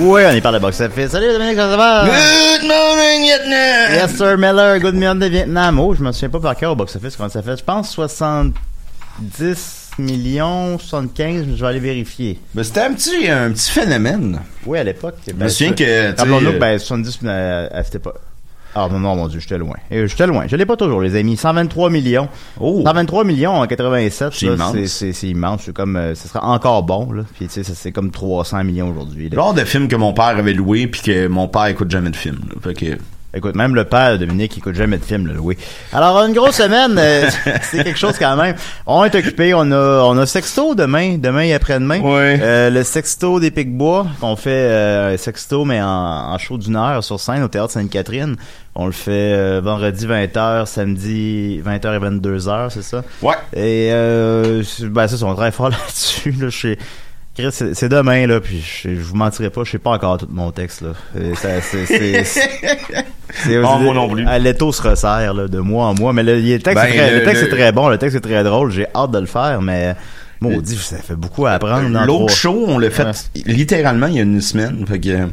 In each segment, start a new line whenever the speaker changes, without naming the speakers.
Ouais, on est par le box-office. Salut Dominique, ça va?
Good morning, Vietnam!
Yes, sir, Miller. Good morning de Vietnam. Oh, je me souviens pas par cœur au box-office comment ça fait. Je pense 70 millions, 75, mais je vais aller vérifier.
Ben, c'était un petit, un petit phénomène.
Oui, à l'époque.
Je me souviens que,
Rappelons-nous
euh,
que, ben, 70, euh, à cette époque. Ah non, non, mon Dieu, j'étais loin. Euh, J'étais loin. Je l'ai pas toujours, les amis. 123 millions.
Oh.
123 millions en 87.
C'est immense.
c'est- immense. C'est comme, euh, ce sera encore bon, là. Puis, tu sais, c'est comme 300 millions aujourd'hui.
Genre de film que mon père avait loué puis que mon père écoute jamais de film. là. Fait que,
Écoute, même le père Dominique, il écoute jamais de film, là, oui. Alors, une grosse semaine, euh, c'est quelque chose quand même. On est occupé, on a, on a Sexto demain, demain et après-demain.
Ouais.
Euh, le Sexto des Pics-Bois, qu'on fait euh, Sexto, mais en, en show d'une heure sur scène au Théâtre Sainte-Catherine. On le fait euh, vendredi 20h, samedi 20h et 22h, c'est ça?
Ouais.
Et euh, ben ça, on travaille fort là-dessus. Là, Chris, c'est demain, là, puis je, je vous mentirai pas, je sais pas encore tout mon texte, là. Ça, c'est- c'est-
Ah, moi non plus.
À l'étau se resserre, là, de mois en mois. Mais le, le texte,
Ben,
est très, le,
le-
texte
le-
est très bon, le texte est très drôle, j'ai hâte de le faire, mais maudit, ça fait beaucoup à apprendre.
L'autre show, on l'a fait
Ouais.
littéralement il y a une semaine. Fait que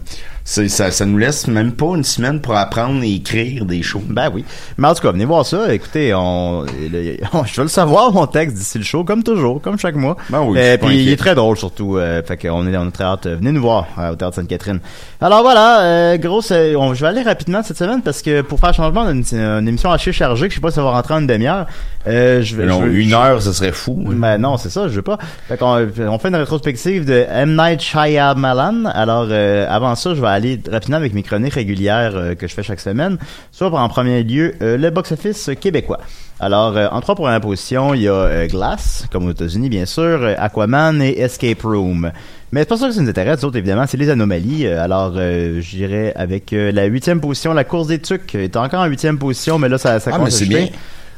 ça, ça nous laisse même pas une semaine pour apprendre et écrire des shows.
Ben oui. Mais en tout cas, venez voir ça. Écoutez, on, le- je vais le savoir, mon texte d'ici le show, comme toujours, comme chaque mois.
Ben oui,
Euh, puis il est très drôle surtout. Euh, fait qu'on est, on est très hâte. Venez nous voir euh, au Théâtre Sainte-Catherine. Alors voilà, euh, gros, on- je vais aller rapidement cette semaine parce que pour faire changement, on a une, une émission assez chargée que je sais pas si ça va rentrer en une demi-heure. Euh, je vais,
Non,
je veux-
une heure, ce serait fou. hein.
ben non, c'est ça, je veux pas. Fait qu'on on fait une rétrospective de M. Night Shyamalan. Alors, euh, avant ça, je vais aller rapidement avec mes chroniques régulières euh, que je fais chaque semaine. En premier lieu, euh, le box-office québécois. Alors, euh, en trois premières positions, il y a euh, Glass, comme aux États-Unis, bien sûr, Aquaman et Escape Room. Mais c'est pas ça que ça nous intéresse, d'autres, évidemment, c'est les anomalies. Alors, euh, je dirais avec euh, la huitième position, la course des tucs est encore en huitième position, mais là, ça, ça
Ah, c'est bien.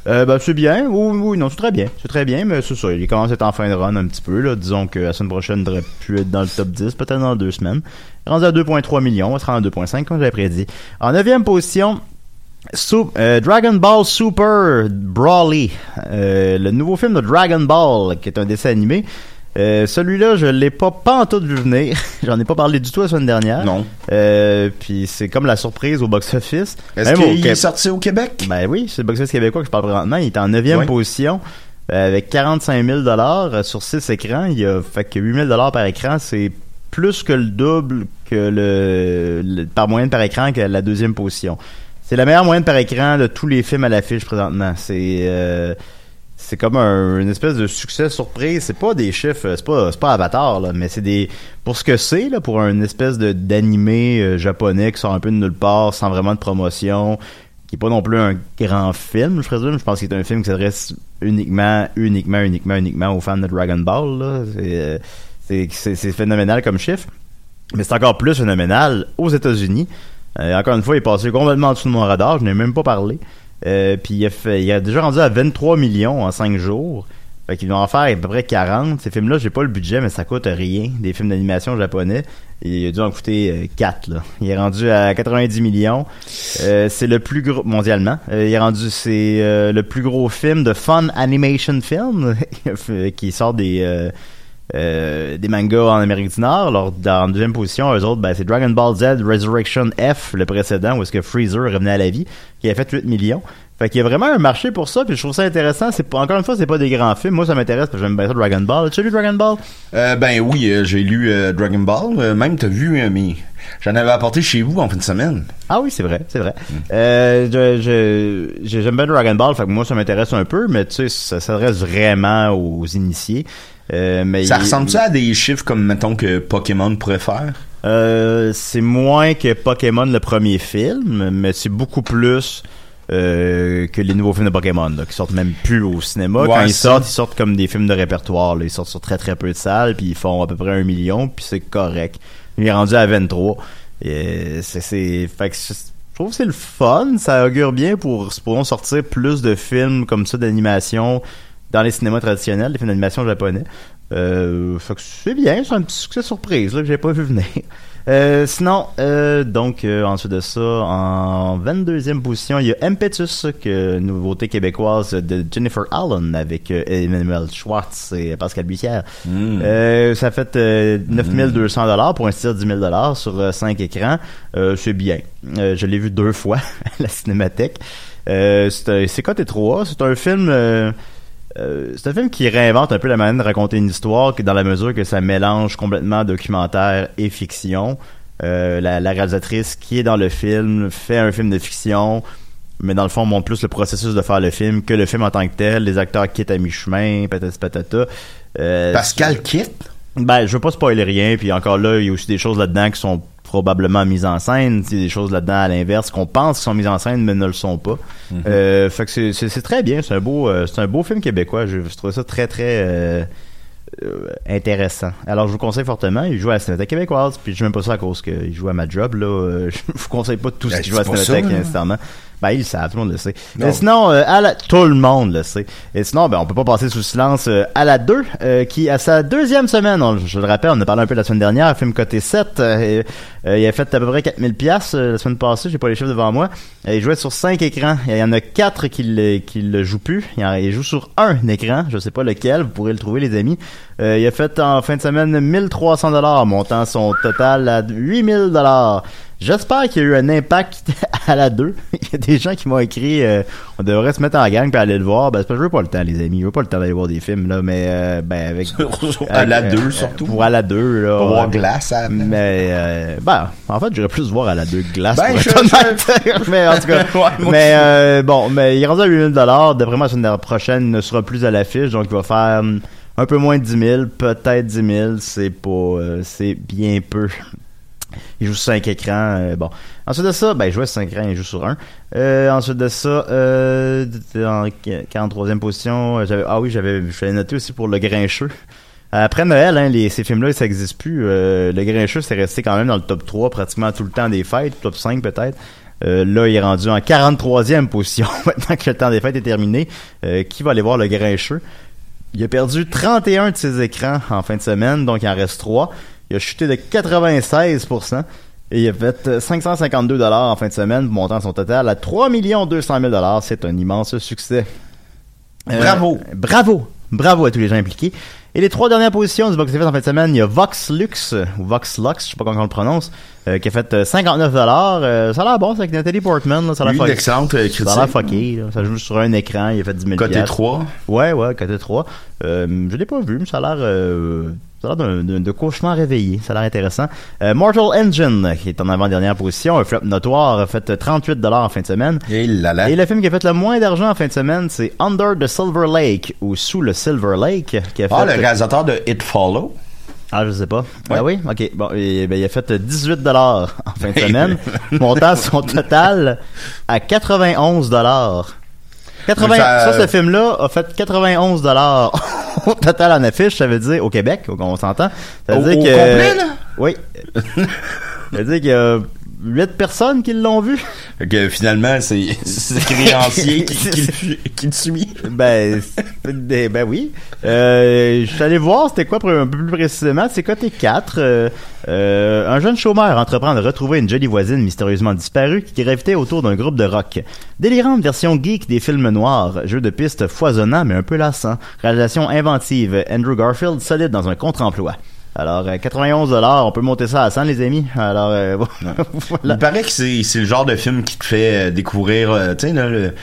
Euh, ben, c'est bien. Oui, oui, non, c'est très bien. C'est très bien, mais c'est ça. Il commence à être en fin de run un petit peu, là. Disons que la semaine prochaine, il devrait plus être dans le top 10, peut-être dans deux semaines. Rendu à 2.3 millions, on va se rendre à 2.5, comme j'avais prédit. En neuvième position, euh, Dragon Ball Super Brawly. Euh, le nouveau film de Dragon Ball, qui est un dessin animé. Euh, celui-là, je l'ai pas pas en tout vu venir. J'en ai pas parlé du tout la semaine dernière.
Non.
Euh, puis c'est comme la surprise au box-office.
Est-ce qu'il est sorti au Québec?
ben oui, c'est le box-office québécois que je parle présentement. Il est en neuvième
Ouais.
position euh, avec 45 000 dollars sur 6 écrans. Il y a fait que 8 000 dollars par écran, c'est plus que le double que le, le- par moyenne par écran que la deuxième position. C'est la meilleure moyenne par écran de tous les films à l'affiche présentement. C'est euh, c'est comme un, une espèce de succès surprise. C'est pas des chiffres, euh, c'est pas, pas Avatar, là, mais c'est des, pour ce que c'est, là, pour une espèce de, d'animé euh, japonais qui sort un peu de nulle part, sans vraiment de promotion, qui est pas non plus un grand film, je présume. Je pense qu'il est un film qui s'adresse uniquement, uniquement, uniquement, uniquement aux fans de Dragon Ball, là. C'est, euh, c'est, phénoménal comme chiffre. Mais c'est encore plus phénoménal aux États-Unis. Encore une fois, il est passé complètement en dessous de mon radar. Je n'ai même pas parlé. Euh, puis il a, fait, il a déjà rendu à 23 millions en 5 jours. Fait qu'ils vont en faire à peu près 40. Ces films-là, j'ai pas le budget, mais ça coûte rien. Des films d'animation japonais. Il a dû en coûter euh, 4. Là. Il est rendu à 90 millions. Euh, c'est le plus gros mondialement. Euh, il est rendu, c'est euh, le plus gros film de fun animation film qui sort des euh, des mangas en Amérique du Nord. Alors, dans la deuxième position, eux autres, ben, c'est Dragon Ball Z Resurrection F, le précédent, où est-ce que Freezer revenait à la vie, qui a fait 8 millions. Fait qu'il y a vraiment un marché pour ça, puis je trouve ça intéressant. C'est encore une fois, c'est pas des grands films. Moi, ça m'intéresse parce que j'aime bien ça Dragon Ball. Tu as lu Dragon Ball?
Euh, ben oui, euh, j'ai lu euh, Dragon Ball. Euh, même, t'as vu, mais j'en avais apporté chez vous en fin de semaine.
Ah oui, c'est vrai, c'est vrai. Euh, je- j'aime bien Dragon Ball, fait que moi, ça m'intéresse un peu, mais tu sais, ça s'adresse vraiment aux initiés. Euh, mais
Ça
il-
ressemble-tu à des chiffres comme, mettons, que Pokémon pourrait faire?
Euh, c'est moins que Pokémon le premier film, mais c'est beaucoup plus euh, que les nouveaux films de Pokémon, là, qui sortent même plus au cinéma.
Ouais,
Quand ils sortent, ils sortent comme des films de répertoire. là. Ils sortent sur très très peu de salles, puis ils font à peu près un million, puis c'est correct. Il est rendu à 23. Et c'est, c'est, fait que je je trouve que c'est le fun. Ça augure bien pour, pourront sortir plus de films comme ça d'animation dans les cinémas traditionnels, les films d'animation japonais. Euh, fait que c'est bien, c'est un petit succès surprise là, que j'ai pas vu venir. Euh, sinon, euh, donc euh, ensuite de ça, en 22e position, il y a Impetus, que nouveauté québécoise de Jennifer Allen avec euh, Emmanuel Schwartz et Pascal Bussière.
Mm.
Euh, ça fait euh, 9200 dollars pour investir 10 000 dollars sur 5 écrans. Euh, c'est bien. Euh, je l'ai vu deux fois à la cinémathèque. Euh, c'est un- c'est côté 3. C'est un film... euh, c'est un film qui réinvente un peu la manière de raconter une histoire, dans la mesure que ça mélange complètement documentaire et fiction. Euh, la, la réalisatrice qui est dans le film fait un film de fiction, mais dans le fond montre plus le processus de faire le film que le film en tant que tel. Les acteurs quittent à mi-chemin, patati patata. Euh,
Pascal quitte?
ben, je veux pas spoiler rien, puis encore là, il y a aussi des choses là-dedans qui sont probablement mises en scène, il y a des choses là-dedans à l'inverse qu'on pense qui sont mises en scène mais ne le sont pas. Euh, fait que c'est- très bien, c'est un beau euh, c'est un beau film québécois, je, je trouve ça très très euh, intéressant. Alors je vous conseille fortement, il joue à la Cinémathèque québécoise, puis je même pas ça à cause qu'il joue à ma job là, je vous conseille pas tout ce
Ben,
qui joue à la Cinémathèque nécessairement. Ben, ils le savent, tout le monde le sait.
Non.
Mais sinon, euh, à la- tout le monde le sait. Et sinon, ben, on peut pas passer sous silence euh, à la 2, euh, qui, à sa deuxième semaine, on- je le rappelle, on a parlé un peu la semaine dernière, film côté 7, euh, et, euh, il a fait à peu près 4000 pièces la semaine passée, j'ai pas les chiffres devant moi. Il jouait sur 5 écrans. Il y en a 4 qui le, qui le jouent plus. Il, en- il joue sur un écran, je sais pas lequel, vous pourrez le trouver les amis. Euh, il a fait en fin de semaine 1300 dollars, montant son total à 8000 dollars. J'espère qu'il y a eu un impact à la 2. Il y a des gens qui m'ont écrit euh, on devrait se mettre en gang puis aller le voir. Ben, c'est parce que je veux pas le temps, les amis. Je veux pas le temps d'aller voir des films, là, mais euh, ben avec.
à la
avec,
2,
euh,
surtout.
Pour à la 2, là.
Pour voir glace à la place.
Mais euh, ben, en fait, j'aurais plus voir à la 2 glace.
Ben,
pour
je-
être honnête. mais en tout cas,
Ouais,
mais euh, bon, mais il est rendu à 8000 dollars. D'après moi, la semaine prochaine, il ne sera plus à l'affiche, donc il va faire hum, un peu moins de 10 000, peut-être 10 000. C'est pas, euh, c'est bien peu. Il joue sur 5 écrans. euh, bon. Ensuite de ça, ben, il jouait sur 5 écrans, il joue sur un. Euh, ensuite de ça, euh, en 43e position, j'avais, ah oui, j'avais, je noté aussi pour Le Grincheux. Après Noël, hein, ces films-là, ça n'existe plus. Le Grincheux, c'est resté quand même dans le top 3 pratiquement tout le temps des fêtes, top 5 peut-être. Là, il est rendu en 43e position maintenant que le temps des fêtes est terminé. Qui va aller voir le Grincheux? Il a perdu 31 de ses écrans en fin de semaine, donc il en reste 3. Il a chuté de 96%. Et il a fait euh, 552 dollars en fin de semaine, montant son total à 3 200 000 dollars. C'est un immense succès. Euh,
Bravo.
Bravo. Bravo à tous les gens impliqués. Et les trois dernières positions du box office en fin de semaine, il y a Vox Lux, ou Vox Lux, je sais pas comment on le prononce, euh, qui a fait euh, 59 dollars. ça a l'air bon, c'est avec Nathalie Portman. Là, ça a l'air
Lui,
fuck-
d'excellentes euh,
Ça a l'air fucké. Là. Ça joue sur un écran, il a fait 10 000
Côté
piastres.
3.
Ouais, ouais, côté 3. Euh, je l'ai pas vu, mais ça a l'air euh, Ça a l'air d'un- cauchemar réveillé. Ça a l'air intéressant. Euh, Mortal Engine, qui est en avant-dernière position, un flop notoire, a fait 38 en fin de semaine.
Et là là.
Et le film qui a fait le moins d'argent en fin de semaine, c'est Under the Silver Lake, ou Sous le Silver Lake, qui a fait...
Ah, le réalisateur de It Follow.
Ah, je sais pas.
Ouais.
Ah oui? Ok. Bon, et, ben, il a fait 18 dollars en fin de semaine. montant son total à 91 dollars. 80, ça,
Ça-
ce film-là a fait 91 dollars au total en affiche, ça veut dire, au Québec, on s'entend. Ça veut
Au-
dire
au
que...
complet, là?
Oui. ça veut dire qu'il 8 personnes qui l'ont vu?
Fait que finalement, c'est c'est le créancier qui, qui, le- qui le suit.
Ben, c'est- ben oui. Euh, je suis allé voir c'était quoi pour- un peu plus précisément. C'est côté 4. Euh, euh, un jeune chômeur entreprend de retrouver une jolie voisine mystérieusement disparue qui gravitait autour d'un groupe de rock. Délirante version geek des films noirs. Jeu de piste foisonnant mais un peu lassant. Réalisation inventive. Andrew Garfield solide dans un contre-emploi. Alors, euh, 91 on peut monter ça à 100 les amis. Alors, euh, voilà.
Il paraît que c'est le genre de film qui te fait euh, découvrir, euh, tu sais, le-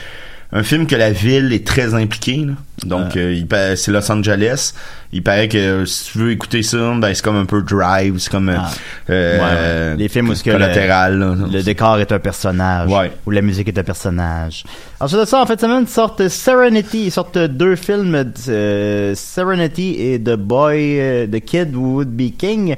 un film que la ville est très impliquée. là. Donc,
Ah.
euh, c'est Los Angeles. Il paraît que euh, si tu veux écouter ça, ben c'est comme un peu Drive, c'est comme
Ah.
euh,
Ouais, ouais. Les films où que. Le décor est un personnage.
Ouais.
Ou la musique est un personnage. Ensuite de ça, en fait, semaine, sortent Serenity. Ils sortent deux films, euh, Serenity et The Boy, The Kid Who Would Be King.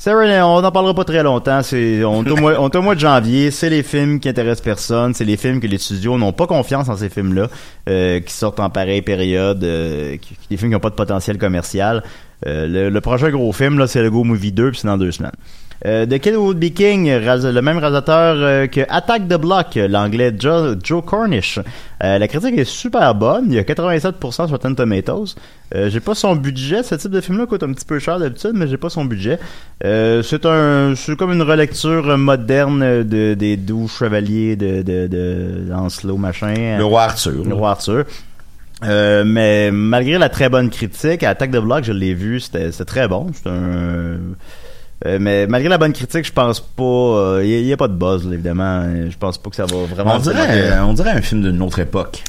Serenity, on n'en parlera pas très longtemps. C'est, on est au mois, mois de janvier. C'est les films qui intéressent personne. C'est les films que les studios n'ont pas confiance en ces films-là, euh, qui sortent en pareille période, euh, des films qui n'ont pas de potentiel commercial. Euh, le, le prochain gros film, là, c'est le Go Movie 2, puis c'est dans deux semaines. Euh, The Kid Would Be King, le même réalisateur euh, que Attack the Block, l'anglais Joe, Joe Cornish. Euh, la critique est super bonne, il y a 87% sur Rotten Tomatoes. J'ai pas son budget, ce type de film-là coûte un petit peu cher d'habitude, mais j'ai pas son budget. C'est un, c'est comme une relecture moderne de, des doux chevaliers de, de, de Lancelot, machin.
Le roi Arthur.
Le roi Arthur. Euh, mais malgré la très bonne critique, Attack the Block, je l'ai vu, c'était très bon. Un. euh, mais malgré la bonne critique, je pense pas. Il n'y a, pas de buzz, là, évidemment. Je pense pas que ça va vraiment.
On dirait, euh, on dirait un film d'une autre époque.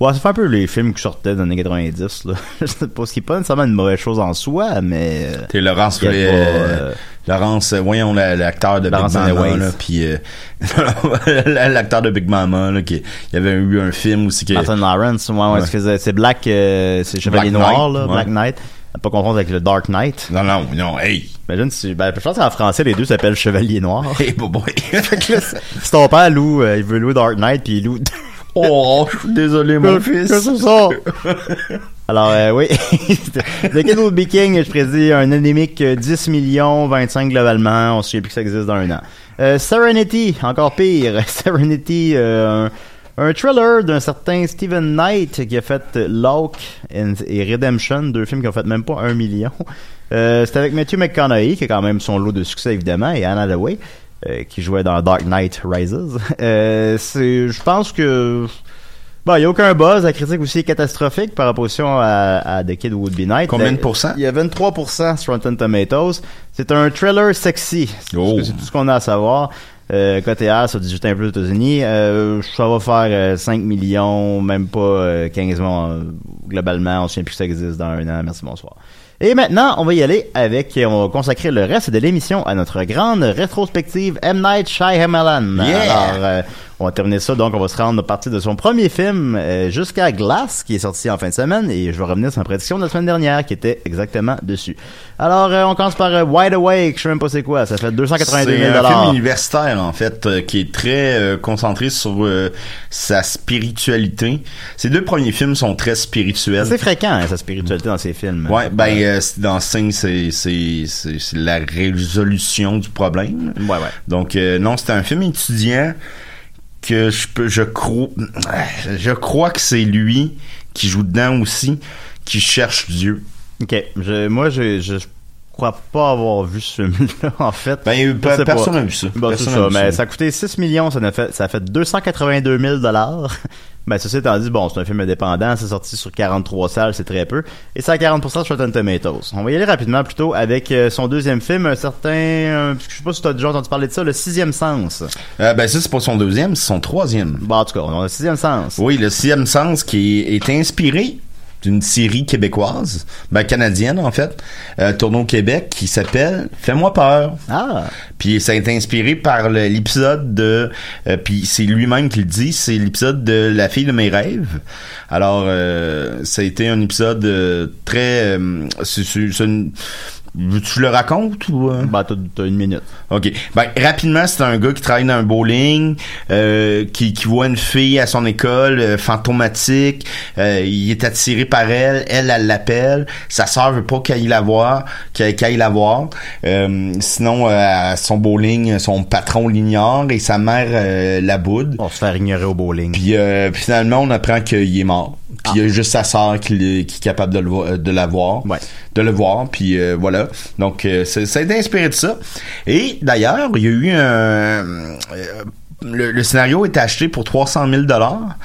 Ouais, ça fait un peu les films qui sortaient dans les années 90. Là. je sais pas ce qui est pas nécessairement une mauvaise chose en soi, mais. euh,
T'es Laurence,
y a
euh,
pas, euh,
Laurence, voyons la- l'acteur de
Laurence
Big Mama, là, puis euh, l'acteur de Big Mama, là, qui il y avait eu un film aussi qui
Martin Lawrence, ouais, ouais,
Ouais.
ce que c'est- Black, euh, c'est Chevalier Noir,
Knight,
là,
ouais.
Black Knight. Pas confondre avec le Dark Knight.
Non, non, non, hey!
Imagine si, ben, je pense qu'en français, les deux s'appellent Chevalier Noir.
Hey, boy, boy.
Si ton père loue, euh, il veut louer Dark Knight, puis il loue.
oh, je suis désolé, mon fils.
Qu'est-ce que c'est ça? Alors, euh, oui. The Kid Will Be King, je prédis un anémique euh, 10 millions, 25 globalement? On se souvient plus que ça existe dans un an. Euh, Serenity, encore pire. Serenity, euh, un, thriller d'un certain Steven Knight qui a fait euh, Locke et Redemption, deux films qui ont fait même pas un million. Euh, c'est avec Matthew McConaughey, qui a quand même son lot de succès évidemment, et Anna Hathaway, euh, qui jouait dans Dark Knight Rises. Euh, je pense que Bon, il n'y a aucun buzz. La critique aussi est catastrophique par opposition à, à The Kid Would Be Night.
Combien de pourcents?
Il y a 23% sur Rotten Tomatoes. C'est un thriller sexy. C'est
Oh.
c'est tout ce qu'on a à savoir. Euh, côté A, sur 18 ans plus aux États-Unis, euh, ça va faire euh, 5 millions, même pas euh, 15 millions euh, globalement. On ne souvient plus que ça existe dans un an. Merci, bonsoir. Et maintenant, on va y aller avec, on va consacrer le reste de l'émission à notre grande rétrospective M. Night Shyamalan.
Yeah!
Alors, euh, on va terminer ça, donc on va se rendre à partir de son premier film euh, jusqu'à Glass, qui est sorti en fin de semaine, et je vais revenir sur ma prédiction de la semaine dernière, qui était exactement dessus. Alors, euh, on commence par euh, Wide Awake, je sais même pas c'est quoi, ça fait 282
C'est
000
un film universitaire en fait euh, qui est très euh, concentré sur euh, sa spiritualité. Ces deux premiers films sont très spirituels.
C'est fréquent, hein, sa spiritualité dans ces films.
Ouais, ben euh, c'est- dans Sing, c'est c'est c'est c'est la résolution du problème.
Ouais, ouais.
Donc euh, non, c'est un film étudiant que je crois que c'est lui qui joue dedans aussi qui cherche Dieu.
Ok, moi, je crois pas avoir vu ce film-là, en fait.
Ben
pas.
personne n'a vu ça.
Bon,
Personne
ça,
vu
mais ça a coûté 6 millions, ça a fait, ça a fait 282 000 dollars. Ben, ceci étant dit, bon, c'est un film indépendant, c'est sorti sur 43 salles, c'est très peu. Et c'est à 40% sur Rotten Tomatoes. On va y aller rapidement plutôt avec euh, son deuxième film, un certain, euh, je sais pas si t'as déjà entendu parler de ça, Le Sixième Sens.
Euh, ben ça c'est pas son deuxième, c'est son troisième.
Bon, en tout cas, on a Le Sixième Sens.
Oui, le sixième sens qui est inspiré d'une série québécoise, ben canadienne en fait, euh, tournée au Québec qui s'appelle Fais-moi peur.
Ah,
Puis ça a été inspiré par l'épisode de, euh, puis c'est lui-même qui le dit, c'est l'épisode de La fille de mes rêves. Alors euh, ça a été un épisode euh, très, euh, c'est une- tu le racontes ou euh?
bah t'as t'as une minute.
OK. Ben, rapidement, c'est un gars qui travaille dans un bowling, euh, qui, qui voit une fille à son école, euh, fantomatique. Euh, il est attiré par elle. Elle, elle l'appelle. Sa sœur veut pas qu'elle la voir, qu'elle la voir. Euh, sinon, euh, à son bowling, son patron l'ignore et sa mère euh, la boude.
On se faire ignorer au bowling.
Puis euh, puis finalement, on apprend qu'il est mort. Puis il y a juste sa sœur qui, est capable de le, vo- de la voir.
Ouais.
De le voir. Puis euh, voilà. Donc, euh, ça, a été inspiré de ça. Et d'ailleurs, il y a eu un... euh, le, le scénario était acheté pour 300 000 dollars.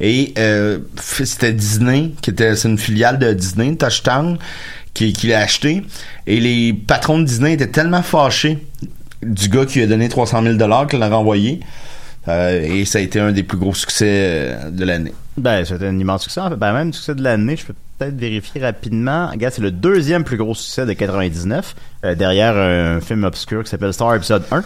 Et euh, c'était Disney, qui était c'est une filiale de Disney, Touchdown, qui, qui l'a acheté. Et les patrons de Disney étaient tellement fâchés du gars qui lui a donné 300 000 dollars qu'il l'a renvoyé. Euh, et ça a été un des plus gros succès euh, de l'année.
Ben, c'était un immense succès. En fait, ben, même succès de l'année, je peux peut-être vérifier rapidement. Regarde, c'est le deuxième plus gros succès de 99, euh, derrière un film obscur qui s'appelle Star Episode 1,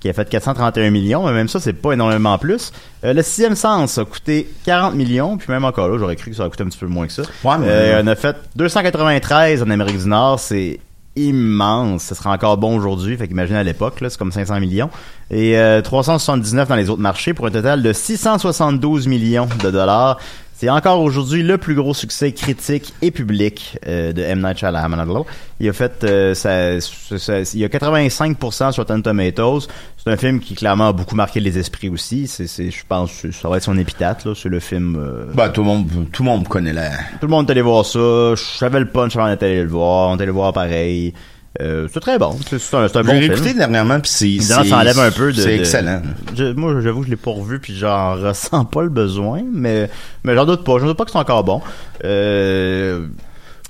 qui a fait 431 millions, mais même ça, c'est pas énormément plus. Euh, le sixième sens a coûté 40 millions, puis même encore là, j'aurais cru que ça aurait coûté un petit peu moins que ça.
Ouais, mais-
Euh, on a fait 293 en Amérique du Nord, c'est immense. Ce sera encore bon aujourd'hui, fait qu'imagine à l'époque, c'est comme 500 millions. Et euh, 379 dans les autres marchés pour un total de 672 millions de dollars. C'est encore aujourd'hui le plus gros succès critique et public euh, de M. Night Shyamalan. Il a fait, euh, ça, ça- ça- il a 85% sur Rotten Tomatoes. C'est un film qui clairement a beaucoup marqué les esprits aussi. C'est, c'est, je pense, que ça va être son épitaphe là. C'est le film. euh,
Bah, tout le monde, tout le monde connaît la.
tout le monde est allé voir ça. Je savais le punch avant d'être allé le voir. On est allé le voir pareil. Euh, c'est très bon. C'est, un, c'est un bon
J'ai
film.
réécouté dernièrement, puis c'est.
Ça enlève un peu de.
C'est
de-
excellent.
Je- moi, j'avoue que je l'ai pas revu, puis j'en ressens pas le besoin, mais, mais j'en doute pas. J'en doute pas que c'est encore bon. Euh,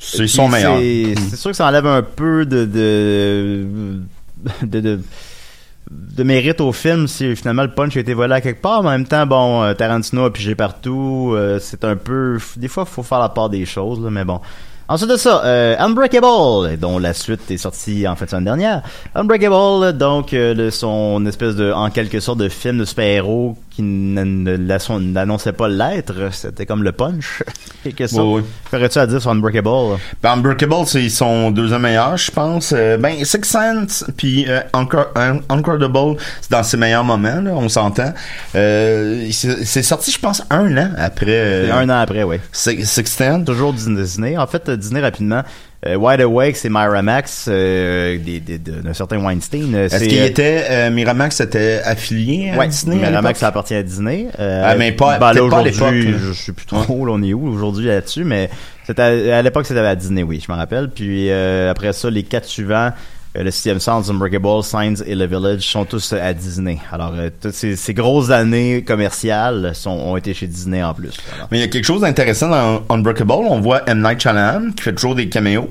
C'est son meilleur.
C'est, c'est sûr que ça enlève un peu de, de, de, de, de mérite au film si finalement le punch a été volé à quelque part, mais en même temps, bon, euh, Tarantino a pigé partout. euh, c'est un peu. Des fois, il faut faire la part des choses, là, mais bon. Ensuite de ça, euh, Unbreakable, dont la suite est sortie en fait semaine dernière. Unbreakable, donc euh, le- son espèce de, en quelque sorte, de film de super-héros qui n'annonçait pas l'être. C'était comme le punch. Quelque sorte.
Oui, oui.
Ferais-tu à dire sur Unbreakable?
Ben, Unbreakable, c'est son deuxième meilleur, je pense. Euh, ben, Six Sense, puis euh, Uncor- Un- Incredible, c'est dans ses meilleurs moments, là, on s'entend. Euh, c'est sorti, je pense, un an après
un an après, oui.
Six, Sixteen.
Toujours Disney. En fait, Disney rapidement. Euh, Wide Awake, c'est Miramax, euh, d'un certain Weinstein. Euh,
Est-ce qu'il
euh,
était, euh, Miramax était affilié à
Ouais,
Disney? à
Miramax, ça
l'époque?
appartient à Disney. Euh,
Ah, mais pas-
ben, là,
à
aujourd'hui, je, je sais plus trop, là, on est où aujourd'hui là-dessus, mais c'était à, à l'époque, c'était à Disney, oui, je m'en rappelle. Puis euh, après ça, les quatre suivants, le sixième sens, Unbreakable, Signs et The Village sont tous euh, à Disney. Alors, euh, toutes ces, ces grosses années commerciales sont, ont été chez Disney en plus. Alors,
Mais il y a quelque chose d'intéressant dans Unbreakable. On voit M. Night Shyamalan qui fait toujours des caméos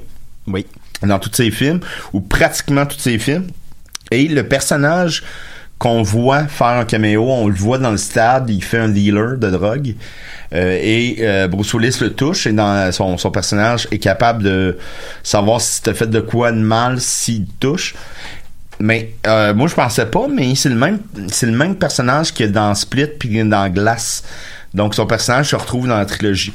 oui.
dans tous ses films, ou pratiquement tous ses films. Et le personnage qu'on voit faire un caméo, on le voit dans le stade, il fait un dealer de drogue. Euh, et euh, Bruce Willis le touche et dans son, son personnage est capable de savoir si t'as fait de quoi de mal s'il touche. Mais euh, moi je pensais pas, mais c'est le même c'est le même personnage dans Split puis dans Glass. Donc son personnage se retrouve dans la trilogie.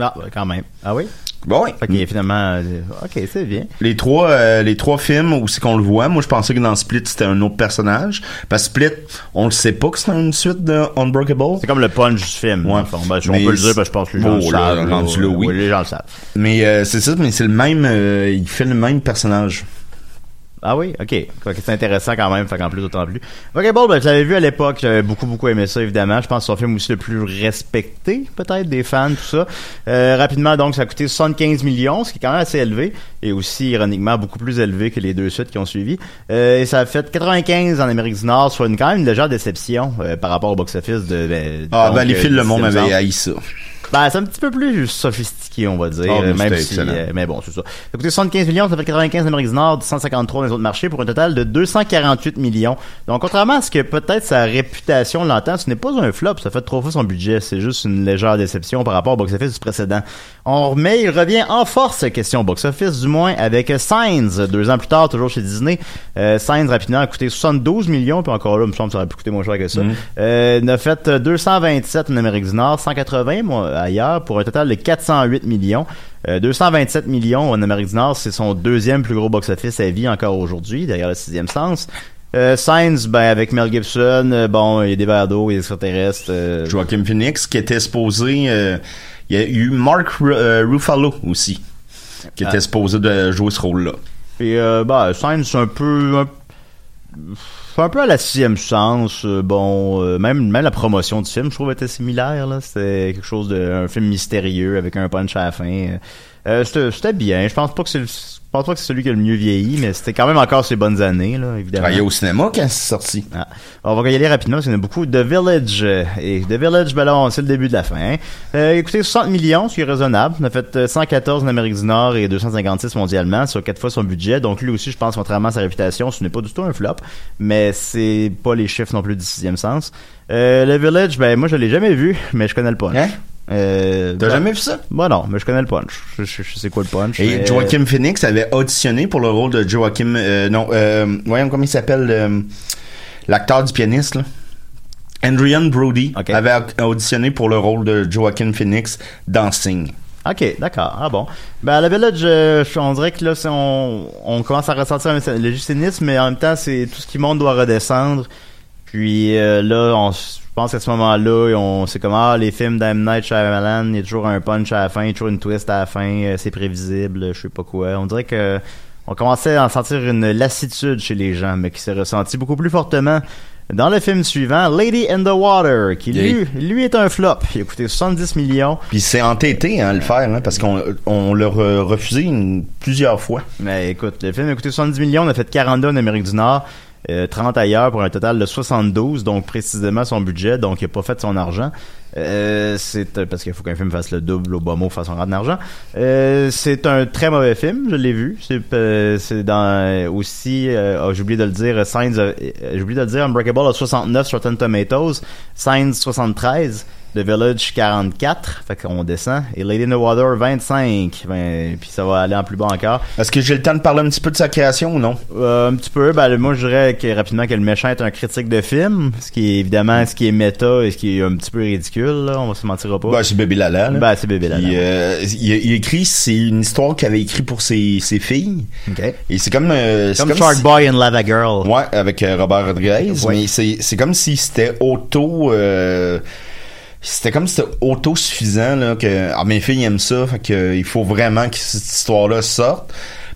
Ah, quand même. Ah oui?
Bon, oui.
Fait qu'il est finalement... euh, ok, c'est bien.
Les trois, euh, les trois films où c'est qu'on le voit, moi je pensais que dans Split c'était un autre personnage. Parce que Split, on le sait pas que c'est une suite de Unbreakable.
C'est comme le punch du film.
Ouais.
fond. Ben, on peut le dire parce que je pense que les gens
Oh,
le
là,
savent.
oui.
les gens le savent.
Mais euh, c'est ça, mais c'est le même, euh, il fait le même personnage.
Ah oui, ok. C'est intéressant quand même, fait qu'en plus d'autant plus. Ok, bon, ben, je l'avais vu à l'époque, j'avais beaucoup beaucoup aimé ça évidemment. Je pense que c'est son film aussi le plus respecté peut-être des fans, tout ça. Euh, rapidement donc, ça a coûté 75 millions, ce qui est quand même assez élevé et aussi ironiquement beaucoup plus élevé que les deux suites qui ont suivi. Euh, et ça a fait 95 en Amérique du Nord, soit une quand même une légère déception euh, par rapport au box-office de. Ben,
Ah
donc,
ben les
euh,
films, le monde
dixième
avait
sens.
haï ça.
Ben, c'est un petit peu plus sophistiqué, on va dire.
Mais
euh, même si, euh, mais bon, c'est ça. Écoutez, 75 millions, ça fait 95 en Amérique du Nord, 153 dans les autres marchés, pour un total de 248 millions. Donc, contrairement à ce que peut-être sa réputation l'entend, ce n'est pas un flop, ça fait trois fois son budget. C'est juste une légère déception par rapport au box-office du précédent. On remet, il revient en force, question box-office, du moins, avec Signs, deux ans plus tard, toujours chez Disney. Euh, Signs, rapidement, a coûté 72 millions, puis encore là, il me semble que ça aurait pu coûter moins cher que ça.
Mhm.
Euh, il a fait euh, 227 en Amérique du Nord, 180 moi, ailleurs, pour un total de 408 millions. Euh, 227 millions en Amérique du Nord, c'est son deuxième plus gros box-office à vie encore aujourd'hui, derrière le sixième sens. Euh, Signs, ben avec Mel Gibson, euh, bon, il y a des verres d'eau, il y a des extraterrestres. euh,
Joaquin Phoenix qui était supposé euh, il y a eu Mark euh, Ruffalo aussi qui était
Ah.
supposé de jouer ce rôle-là.
Euh, bah, Signs, c'est un peu... Un, c'est un peu à la sixième sens. euh, bon, euh, même, même la promotion du film, je trouve, était similaire. là. C'était quelque chose de... Un film mystérieux avec un punch à la fin. Euh, c'était bien. Je pense pas que c'est pense pas que c'est celui qui a le mieux vieilli, mais c'était quand même encore ses bonnes années, là, évidemment.
Travaillait au cinéma quand c'est sorti.
Ah. On va y aller rapidement parce qu'il y en a beaucoup. The Village. euh, Et The Village, ben là, c'est le début de la fin. hein. Euh, écoutez, 60 millions, ce qui est raisonnable. On a fait euh, 114 en Amérique du Nord et 256 mondialement, sur quatre fois son budget. Donc lui aussi, je pense, contrairement à sa réputation, ce n'est pas du tout un flop. Mais c'est pas les chiffres non plus du sixième sens. Euh, The Village, ben moi, je l'ai jamais vu, mais je connais le punch.
Hein?
Euh,
T'as
ben-
jamais vu ça?
Moi non, mais je connais le punch. Je, je- je sais quoi le punch.
Et
mais-
Joaquin Phoenix avait auditionné pour le rôle de Joaquin euh, non euh, voyons comment il s'appelle euh, l'acteur du pianiste là. Andrian Brody avait au- auditionné pour le rôle de Joaquin Phoenix dans Sing.
Ok, d'accord. Ah bon. Ben, à la Village, je- on dirait que là, on, on commence à ressentir le cynisme, mais en même temps, c'est tout ce qui monte doit redescendre. Puis euh, là, on, pense qu'à ce moment-là, on c'est comme ah les films d'M Night Shyamalan, il y a toujours un punch à la fin, il y a toujours une twist à la fin, euh, c'est prévisible, je sais pas quoi. On dirait que on commençait à en sentir une lassitude chez les gens, mais qui s'est ressenti beaucoup plus fortement dans le film suivant, Lady in the Water, qui lui, lui est un flop. Il a coûté 70 millions.
Puis c'est entêté hein, à le faire hein, parce qu'on on l'a re- refusé une- plusieurs fois.
Mais écoute, le film a coûté 70 millions, on a fait 42 en Amérique du Nord, euh, 30 ailleurs pour un total de 72, donc précisément son budget, donc il a pas fait son argent. Euh, c'est euh, parce qu'il faut qu'un film fasse le double au bas mot fasse son rang d'argent. Euh, c'est un très mauvais film, je l'ai vu. C'est euh, dans euh, aussi euh, oh, j'ai oublié de le dire Signs j'ai oublié de le dire Unbreakable a 69 sur Rotten Tomatoes, Signs 73 The Village 44, fait qu'on descend. Et Lady in the Water 25. Ben, puis ça va aller en plus bas encore.
Est-ce que j'ai le temps de parler un petit peu de sa création ou non?
Euh, un petit peu. Ben, moi, je dirais que, rapidement que le méchant est un critique de film, ce qui est évidemment ce qui est méta et ce qui est un petit peu ridicule. Là, on va se mentira pas.
Ben, c'est Baby Lala. là.
Ben, c'est Bébé Lala.
Il, euh, il, il écrit, c'est une histoire qu'il avait écrit pour ses, ses filles.
Ok.
Et c'est comme, euh,
Comme,
comme
Shark
si-
Boy and Lava Girl.
Ouais, avec euh, Robert Rodriguez.
Ouais.
Mais c'est, c'est comme si c'était auto, euh, c'était comme si c'était autosuffisant, là, que, ah, mes filles aiment ça, fait que, euh, il faut vraiment que cette histoire-là sorte.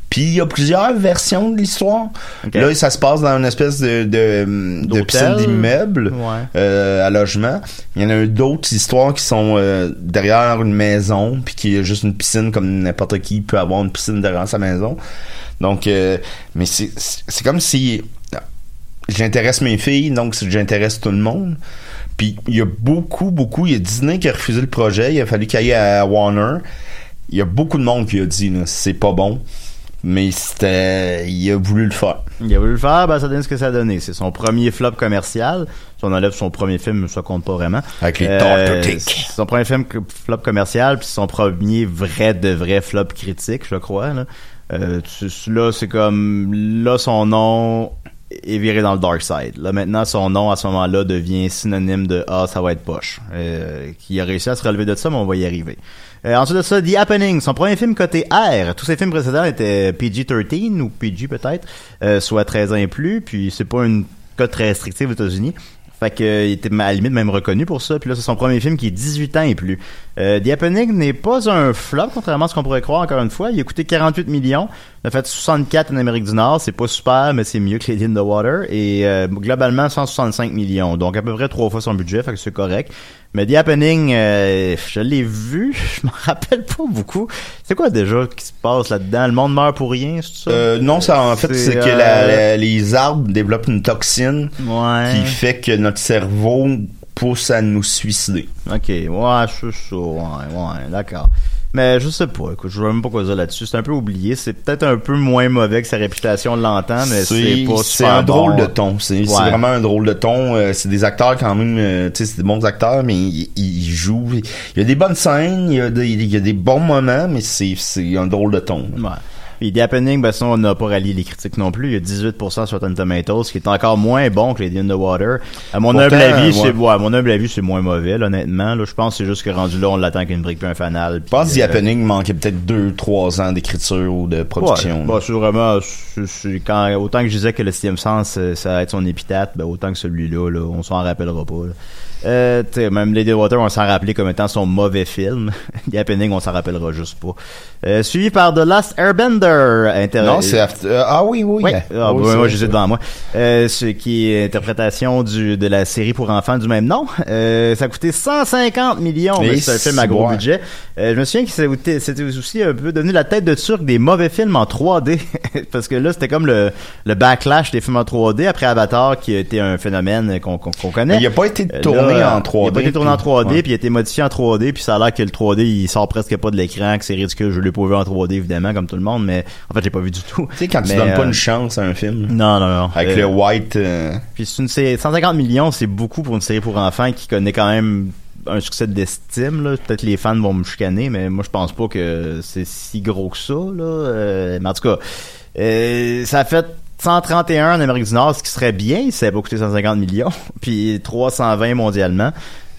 Puis il y a plusieurs versions de l'histoire. Là, ça se passe dans une espèce de, de, de piscine d'immeuble
Ouais.
euh, à logement. Il y en a d'autres histoires qui sont euh, derrière une maison, puis qui est juste une piscine comme n'importe qui peut avoir une piscine derrière sa maison. Donc, euh, mais c'est comme si j'intéresse mes filles, donc j'intéresse tout le monde. Puis il y a beaucoup, beaucoup. Il y a Disney qui a refusé le projet. Il a fallu qu'il aille à Warner. Il y a beaucoup de monde qui a dit c'est pas bon. Mais c'était. Il a voulu le faire.
Il a voulu le faire, ben, ça donne ce que ça a donné. C'est son premier flop commercial. Si on enlève son premier film, ça compte pas vraiment.
Avec les
Euh, son premier film flop commercial, puis son premier vrai de vrai flop critique, je crois. Là, euh, tu- là c'est comme là son nom est viré dans le dark side. Là maintenant son nom à ce moment-là devient synonyme de ah ça va être poche. Euh, qui a réussi à se relever de ça, mais on va y arriver. Euh, ensuite de ça, The Happening, son premier film côté R. Tous ses films précédents étaient PG-13 ou PG peut-être, euh, soit 13 ans et plus. Puis c'est pas une cote très restrictive aux États-Unis. Fait que il était à la limite même reconnu pour ça. Puis là, c'est son premier film qui est 18 ans et plus. Euh, The Happening n'est pas un flop, contrairement à ce qu'on pourrait croire encore une fois. Il a coûté 48 millions. Il a fait 64 en Amérique du Nord. C'est pas super, mais c'est mieux que Lady in the Water. Et euh, globalement, 165 millions. Donc à peu près trois fois son budget, fait que c'est correct. Mais The Happening, euh, je l'ai vu. Je m'en rappelle pas beaucoup. C'est quoi déjà qui se passe là-dedans? Le monde meurt pour rien, c'est ça?
Euh, non, ça en fait,
C'est,
que
euh,
la- la- les arbres développent une toxine
ouais.
qui fait que notre cerveau pousse à nous suicider.
Ok, ouais, c'est ça, ouais, ouais, d'accord. Mais je sais pas, écoute, je vois même pas quoi dire là-dessus. C'est un peu oublié. C'est peut-être un peu moins mauvais que sa réputation l'entend, mais c'est pas
c'est un drôle de ton. C'est
Ouais.
vraiment un drôle de ton. Euh, c'est des acteurs quand même, euh, tu sais, c'est des bons acteurs, mais ils, ils jouent. Il y a des bonnes scènes, il y a des, il y a des bons moments, mais c'est c'est un drôle de ton.
Ouais. Puis The Happening, ben ça, on n'a pas rallié les critiques non plus. Il y a 18% sur Rotten Tomatoes, ce qui est encore moins bon que les In the Water. À mon humble avis,
ouais.
c'est ouais, mon humble avis, c'est moins mauvais, là, honnêtement. Là, je pense que c'est juste que rendu là, on l'attend qu'une brique puis un fanal.
Je pense que The
euh,
Happening manquait peut-être 2-3 ans d'écriture ou de production.
Ouais, bah, c'est vraiment, c'est- c'est quand, autant que je disais que le sixième sens, euh, ça va être son épitaphe, ben, autant que celui-là, là, on s'en rappellera pas, là. Euh, même Lady Water, on s'en rappelait comme étant son mauvais film. The Happening, on s'en rappellera juste pas. Euh, suivi par The Last Airbender.
Non, c'est after- euh, ah oui oui.
oui,
euh,
ah,
oui, c'est
moi
vrai,
je
c'est
les ai devant moi. Euh, ce qui est interprétation du, de la série pour enfants du même nom. Euh, ça a coûté 150 millions, c'est un film à gros
bon.
budget. Euh, je me souviens que c'était aussi un peu devenu la tête de turc des mauvais films en 3D. Parce que là, c'était comme le, le backlash des films en 3D après Avatar qui a été un phénomène qu'on qu'on connaît.
Mais il a pas été
Euh,
tourné
là,
en 3D.
Il a pas été tourné en
puis-
3D,
ouais.
puis il a été modifié en 3D, puis ça a l'air que le 3D, il sort presque pas de l'écran, que c'est ridicule. Je l'ai pas vu en 3D, évidemment, comme tout le monde, mais en fait, j'ai pas vu du tout.
Tu sais, quand tu donnes pas
euh,
une chance à un film.
Non, non, non.
Avec
Euh,
le white. euh,
Puis c'est une série, 150 millions, c'est beaucoup pour une série pour enfants qui connaît quand même un succès d'estime. là. Peut-être les fans vont me chicaner, mais moi je pense pas que c'est si gros que ça. Là. Euh, mais en tout cas, euh, ça a fait 131 en Amérique du Nord, ce qui serait bien ça pas coûté 150 millions, puis 320 mondialement.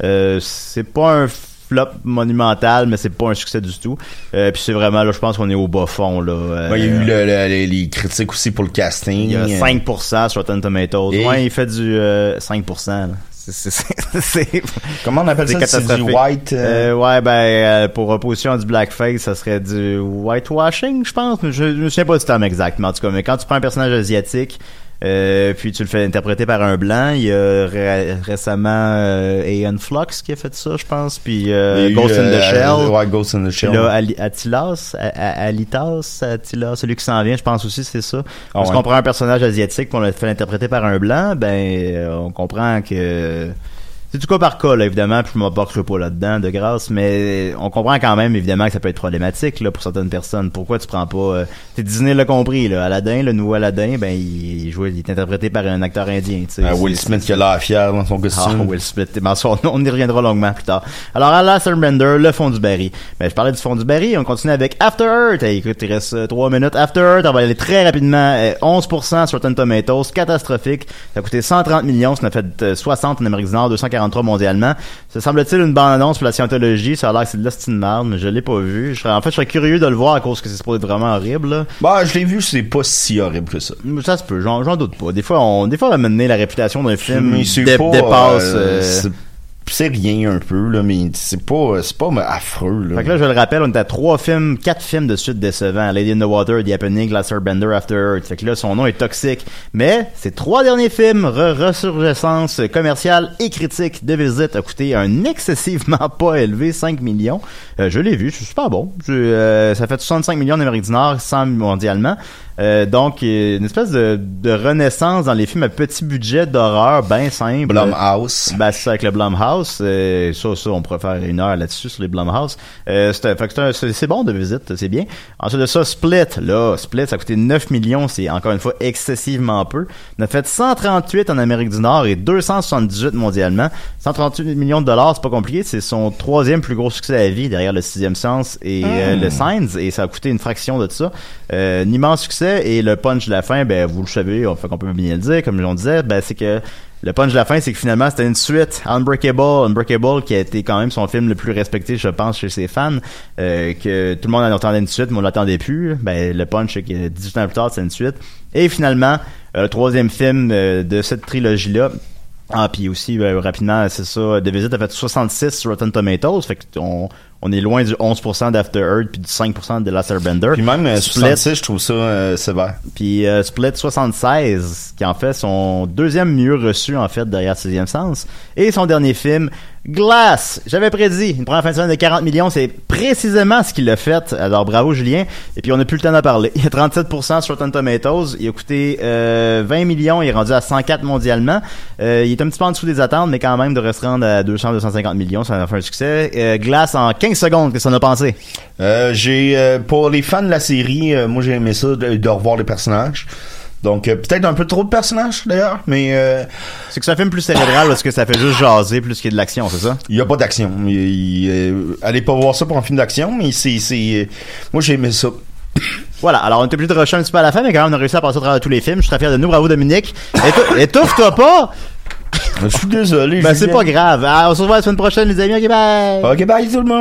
Euh, c'est pas un flop monumental, mais c'est pas un succès du tout. Euh, puis c'est vraiment là, je pense qu'on est au bas fond là. Euh,
ouais, il y a eu le- le- les, les critiques aussi pour le casting.
il y a
euh,
5% sur Rotten Tomatoes.
Et-
Ouais, il fait du euh, 5%. là. C'est-
Comment on appelle ça? C'est du white. euh,
Euh, ouais, ben, euh, pour opposition à du blackface, ça serait du whitewashing, je pense. Je, je me souviens pas du terme exact, mais en tout cas, mais quand tu prends un personnage asiatique, euh, puis tu le fais interpréter par un blanc, il y a ré- récemment euh, Ian Flux qui a fait ça, je pense, puis euh,
eu,
in the
euh,
Shell.
Ouais, Ghost in the
Puis
Shell.
là, Ali- Atilas, A- A- Alitas, Atila, celui qui s'en vient, je pense aussi, c'est ça. Parce
ouais.
qu'on prend un personnage asiatique, on le fait interpréter par un blanc, ben, euh, on comprend que c'est du cas par cas, là, évidemment, puis je m'embarquerai pas là-dedans, de grâce, mais on comprend quand même, évidemment, que ça peut être problématique, là, pour certaines personnes. Pourquoi tu prends pas, euh, t'es Disney l'a compris, là, Aladdin, le nouveau Aladdin, ben, il, il jouait, il est interprété par un acteur indien, tu sais.
Euh, Will Smith qui a l'air fier dans son
ah,
costume.
Will Smith, ben, on y reviendra longuement plus tard. Alors, à la Bender, le fond du baril. Ben, je parlais du fond du baril, on continue avec After Earth. Hey, écoute, il reste euh, trois minutes. After Earth, on va aller très rapidement. Euh, 11% sur Rotten Tomatoes, catastrophique. Ça a coûté 130 millions, ça en a fait euh, 60 en Amérique du Nord, 243 mondialement. Ça semble-t-il une bande-annonce pour la scientologie, ça a l'air que c'est de l'hostie de merde, mais je l'ai pas vu. Je serais, en fait, je serais curieux de le voir à cause que c'est supposé être vraiment horrible, là.
Bah, je l'ai vu, c'est pas si horrible que ça.
Ça se peut, j'en, doute pas. Des fois, on, des fois, on va mener la réputation d'un film dé-
pas,
dépasse,
euh,
euh,
c'est- rien un peu, là, mais c'est pas, c'est pas affreux, là.
Fait que là, je le rappelle, on est à trois films, quatre films de suite décevants. Lady in the Water, The Happening, Last Bender, After Earth. Fait que là, son nom est toxique. Mais, ces trois derniers films, re resurgescence commerciale et critique de visite, a coûté un excessivement pas élevé, 5 millions. Euh, je l'ai vu, c'est super bon. Euh, ça fait 65 millions en Amérique du Nord, 100 mondialement. Euh, donc, euh, une espèce de, de renaissance dans les films à petit budget d'horreur, bien simple.
Blumhouse.
Ben, c'est ça avec le Blumhouse. Euh, ça, ça, on pourrait faire une heure là-dessus sur les Blumhouse. Euh, c'est, bon de visite, c'est bien. Ensuite de ça, Split. Là, Split, ça a coûté 9 millions. C'est encore une fois excessivement peu. On a fait 138 en Amérique du Nord et 278 mondialement. 138 millions de dollars, c'est pas compliqué. C'est son troisième plus gros succès à vie derrière le sixième sens et euh, le Signs. Et ça a coûté une fraction de ça. Euh, un immense succès. Et le punch de la fin, ben, vous le savez, on fait qu'on peut bien le dire, comme on disait, ben, c'est que le punch de la fin, c'est que finalement, c'était une suite. Unbreakable, Unbreakable, qui a été quand même son film le plus respecté, je pense, chez ses fans, euh, que tout le monde en attendait une suite, mais on l'attendait plus. Ben, le punch, c'est que 18 ans plus tard, c'est une suite. Et finalement, euh, le troisième film euh, de cette trilogie-là, ah, puis aussi, rapidement, c'est ça, The Visit a fait 66 sur Rotten Tomatoes, fait qu'on on est loin du 11% d'After Earth puis du 5% de Last Airbender.
Puis même euh,
Split,
66, je trouve ça euh, sévère.
puis euh, Split 76, qui en fait son deuxième mieux reçu en fait derrière Sixième Sens. Et son dernier film, Glass. J'avais prédit une première fin de semaine de 40 millions, c'est précisément ce qu'il a fait. Alors bravo Julien. Et puis on n'a plus le temps d'en parler. Il y a 37% sur Rotten Tomatoes. Il a coûté euh, 20 millions. Il est rendu à 104 mondialement. Euh, il est un petit peu en dessous des attentes, mais quand même de se rendre à 200-250 millions, ça a fait un succès. Euh, Glass en 15 secondes, qu'est-ce qu'on a pensé?
Euh, j'ai euh, pour les fans de la série, euh, moi j'ai aimé ça de, de revoir les personnages. Donc peut-être un peu trop de personnages d'ailleurs, mais
C'est que c'est un film plus cérébral parce que ça fait juste jaser plus qu'il y a de l'action, c'est ça?
il y a pas d'action. Il- il, allez pas voir ça pour un film d'action, mais c'est c'est moi j'ai aimé ça.
Voilà, alors on était obligé de rusher un petit peu à la fin, mais quand même on a réussi à passer au travers tous les films. Je suis très fier de nous, bravo Dominique. Étou- Étouffe-toi pas!
Je suis désolé.
Ben c'est pas grave. Ah, on se revoit la semaine prochaine les amis, ok bye!
Ok bye tout le monde.